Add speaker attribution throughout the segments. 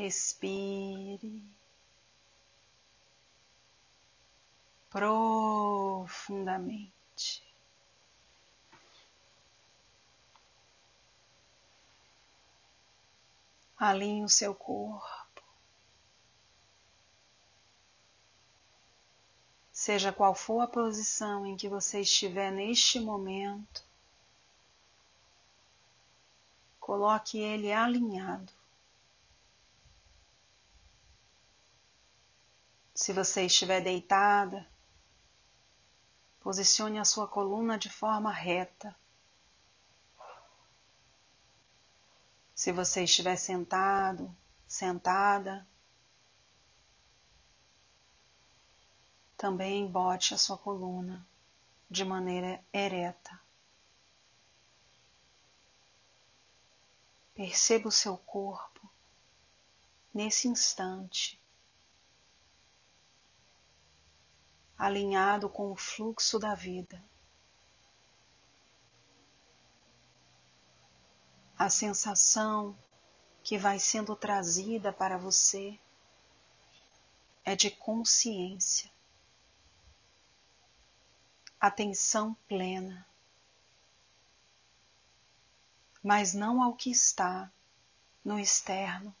Speaker 1: Respire profundamente. Alinhe o seu corpo. Seja qual for a posição em que você estiver neste momento, coloque ele alinhado. Se você estiver deitada, posicione a sua coluna de forma reta. Se você estiver sentado, sentada, também bote a sua coluna de maneira ereta. Perceba o seu corpo nesse instante, alinhado com o fluxo da vida. A sensação que vai sendo trazida para você é de consciência, atenção plena mas não ao que está no externo,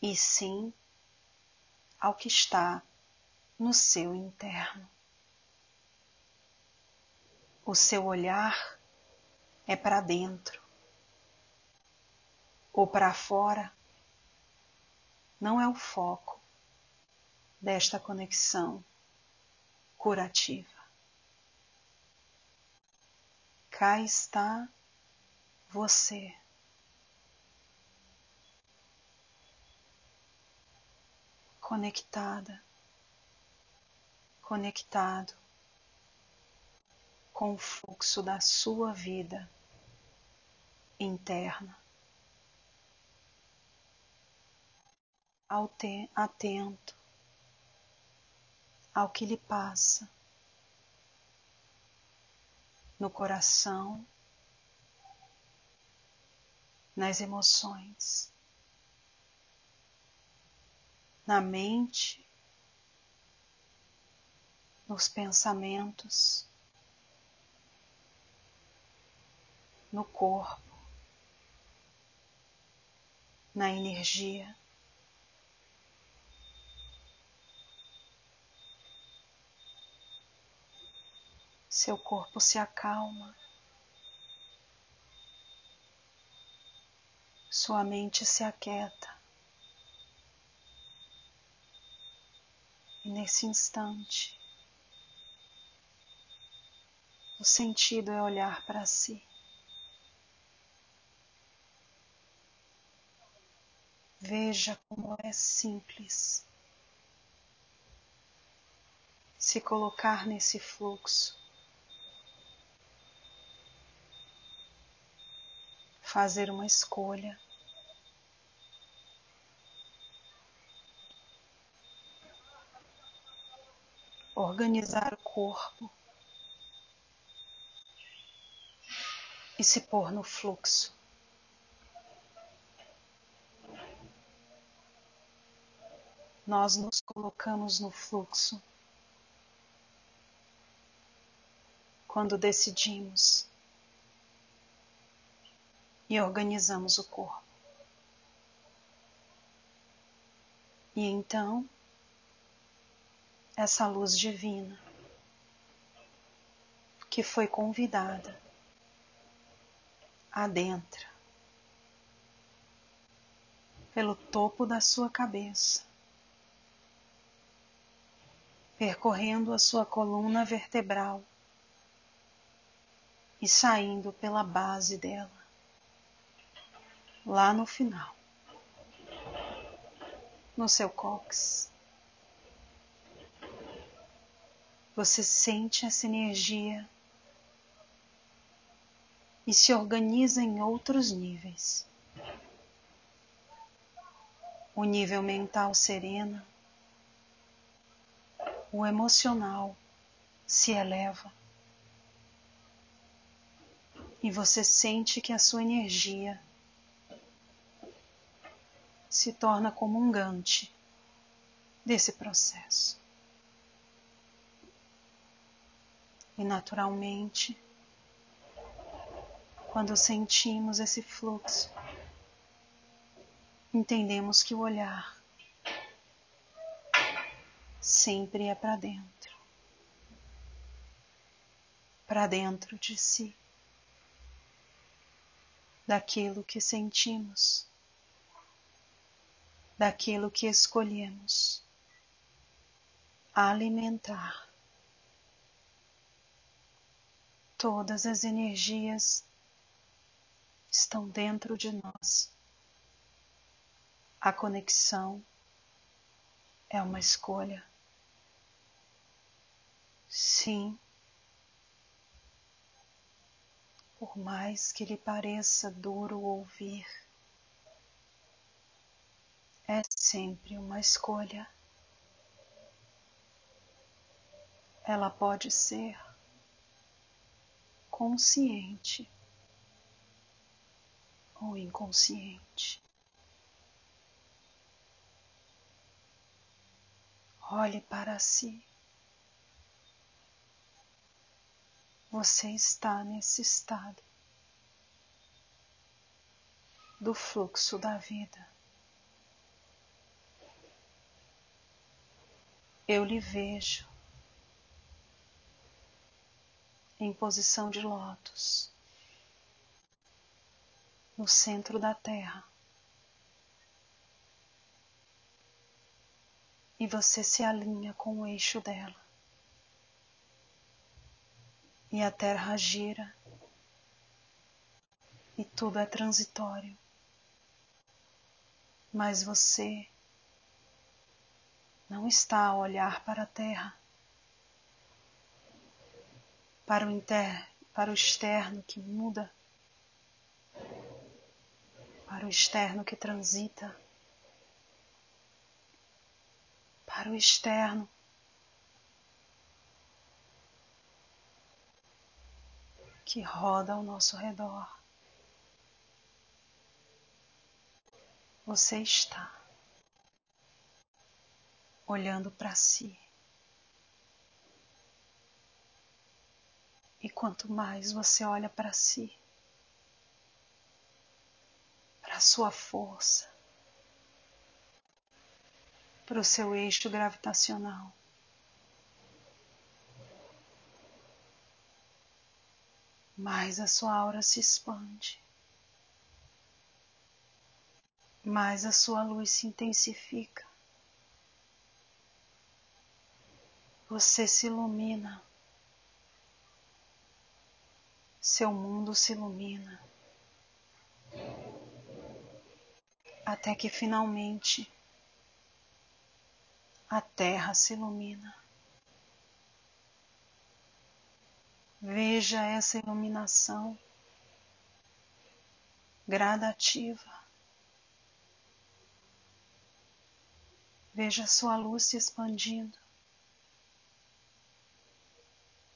Speaker 1: e sim ao que está no seu interno. O seu olhar é para dentro ou para fora, não é o foco desta conexão curativa. Cá está você. Conectada, conectado com o fluxo da sua vida interna. Atento ao que lhe passa no coração nas emoções, na mente, nos pensamentos, no corpo, na energia. Seu corpo se acalma. sua mente se aquieta. E nesse instante, o sentido é olhar para si. Veja como é simples se colocar nesse fluxo. Fazer uma escolha. organizar o corpo e se pôr no fluxo. Nós nos colocamos no fluxo quando decidimos e organizamos o corpo. E então essa luz divina que foi convidada adentra pelo topo da sua cabeça, percorrendo a sua coluna vertebral e saindo pela base dela, lá no final, no seu cóccix. Você sente essa energia e se organiza em outros níveis. O nível mental sereno, o emocional se eleva e você sente que a sua energia se torna comungante desse processo. E naturalmente, quando sentimos esse fluxo, entendemos que o olhar sempre é para dentro. Para dentro de si, daquilo que sentimos, daquilo que escolhemos. Alimentar. Todas as energias estão dentro de nós. A conexão é uma escolha. Sim, por mais que lhe pareça duro ouvir, é sempre uma escolha. Ela pode ser consciente ou inconsciente. Olhe para si. você está nesse estado do fluxo da vida. Eu lhe vejo em posição de lótus no centro da Terra. E você se alinha com o eixo dela e a terra gira e tudo é transitório. Mas você não está a olhar para a terra, para o inter, para o externo que muda, para o externo que transita, para o externo que roda ao nosso redor. Você está olhando para si. E quanto mais você olha para si, para a sua força, para o seu eixo gravitacional, mais a sua aura se expande, mais a sua luz se intensifica. Você se ilumina, seu mundo se ilumina, até que finalmente a Terra se ilumina. Veja essa iluminação gradativa. Veja sua luz se expandindo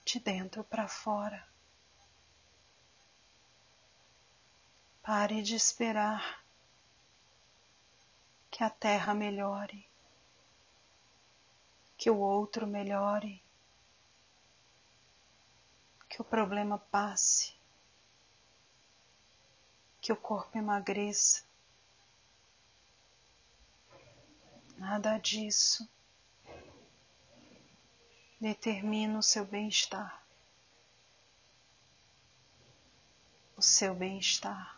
Speaker 1: de dentro para fora. Pare de esperar que a terra melhore, que o outro melhore que o problema passe, que o corpo emagreça. Nada disso determina o seu bem-estar. O seu bem-estar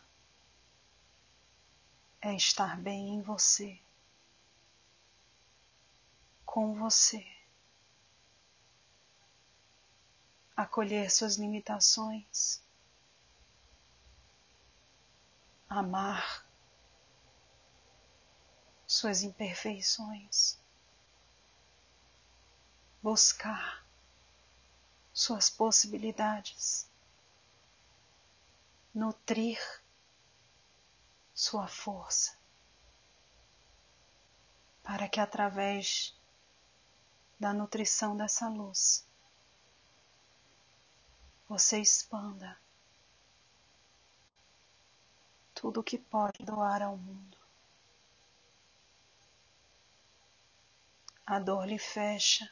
Speaker 1: é estar bem em você, com você. acolher suas limitações, amar suas imperfeições, buscar suas possibilidades, nutrir sua força, para que através da nutrição dessa luz você expanda tudo o que pode doar ao mundo. a dor lhe fecha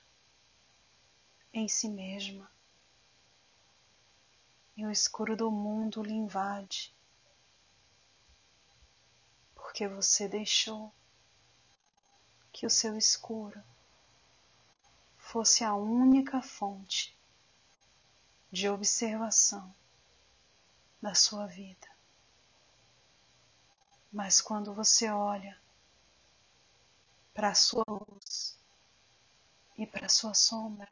Speaker 1: em si mesma e o escuro do mundo lhe invade, porque você deixou que o seu escuro fosse a única fonte de observação da sua vida. Mas quando você olha para a sua luz e para a sua sombra,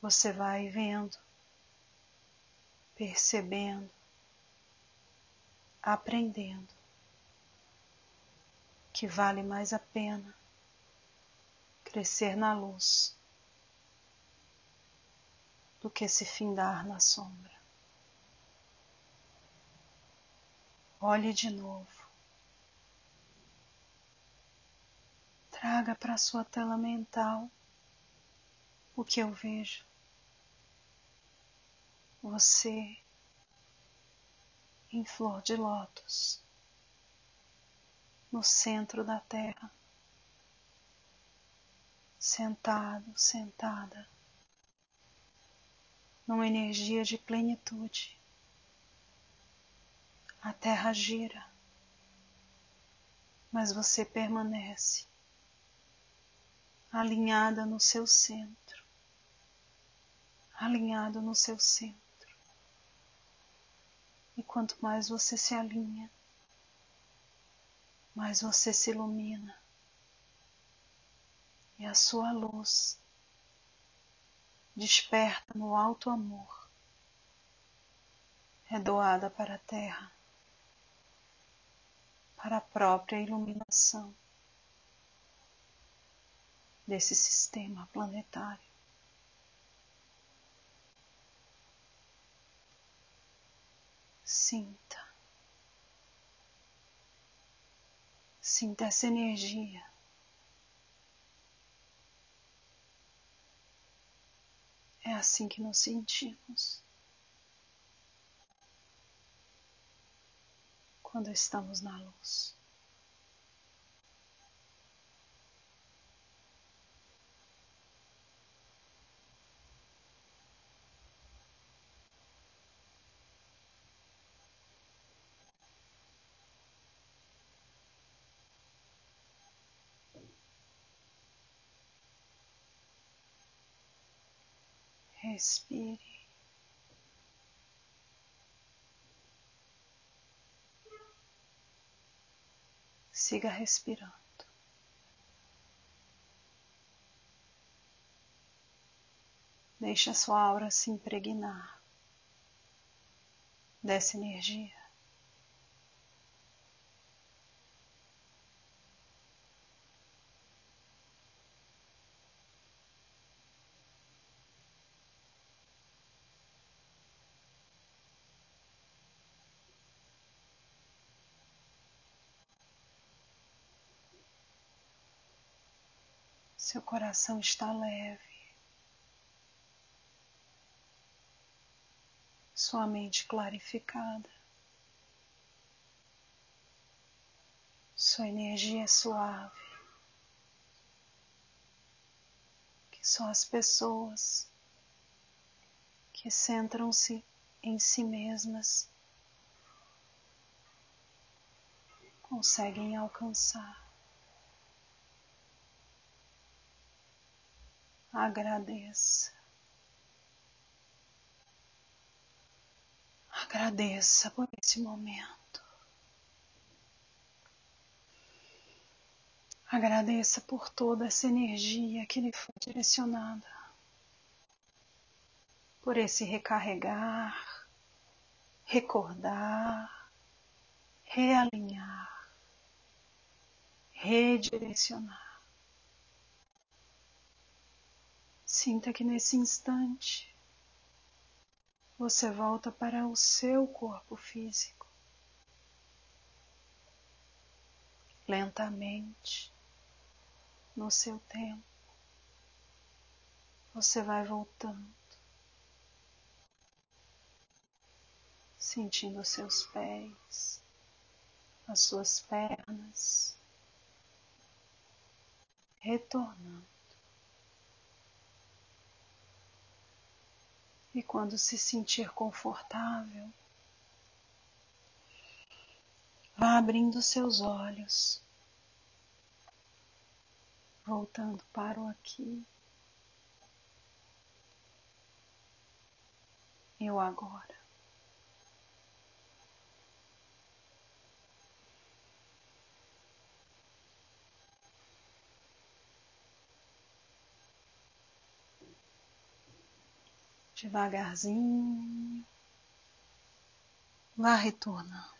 Speaker 1: você vai vendo percebendo, aprendendo que vale mais a pena crescer na luz do que se findar na sombra. Olhe de novo. Traga para sua tela mental o que eu vejo você em flor de lótus, no centro da terra, sentado, sentada, numa energia de plenitude. A terra gira, mas você permanece alinhada no seu centro, alinhado no seu centro. E quanto mais você se alinha, mais você se ilumina. E a sua luz desperta no alto amor, é doada para a terra, para a própria iluminação desse sistema planetário. Sinta. Sinta essa energia. É assim que nos sentimos quando estamos na luz. Respire. Siga respirando. Deixe a sua aura se impregnar dessa energia. Seu coração está leve. Sua mente clarificada. Sua energia é suave. Que só as pessoas que centram-se em si mesmas conseguem alcançar. Agradeça. Agradeça por esse momento. Agradeça por toda essa energia que lhe foi direcionada. Por esse recarregar, recordar, realinhar, redirecionar. Sinta que nesse instante você volta para o seu corpo físico. Lentamente, no seu tempo, você vai voltando, sentindo os seus pés, as suas pernas, retornando. E quando se sentir confortável, vá abrindo seus olhos, voltando para o aqui e o agora. Devagarzinho, vá retornando.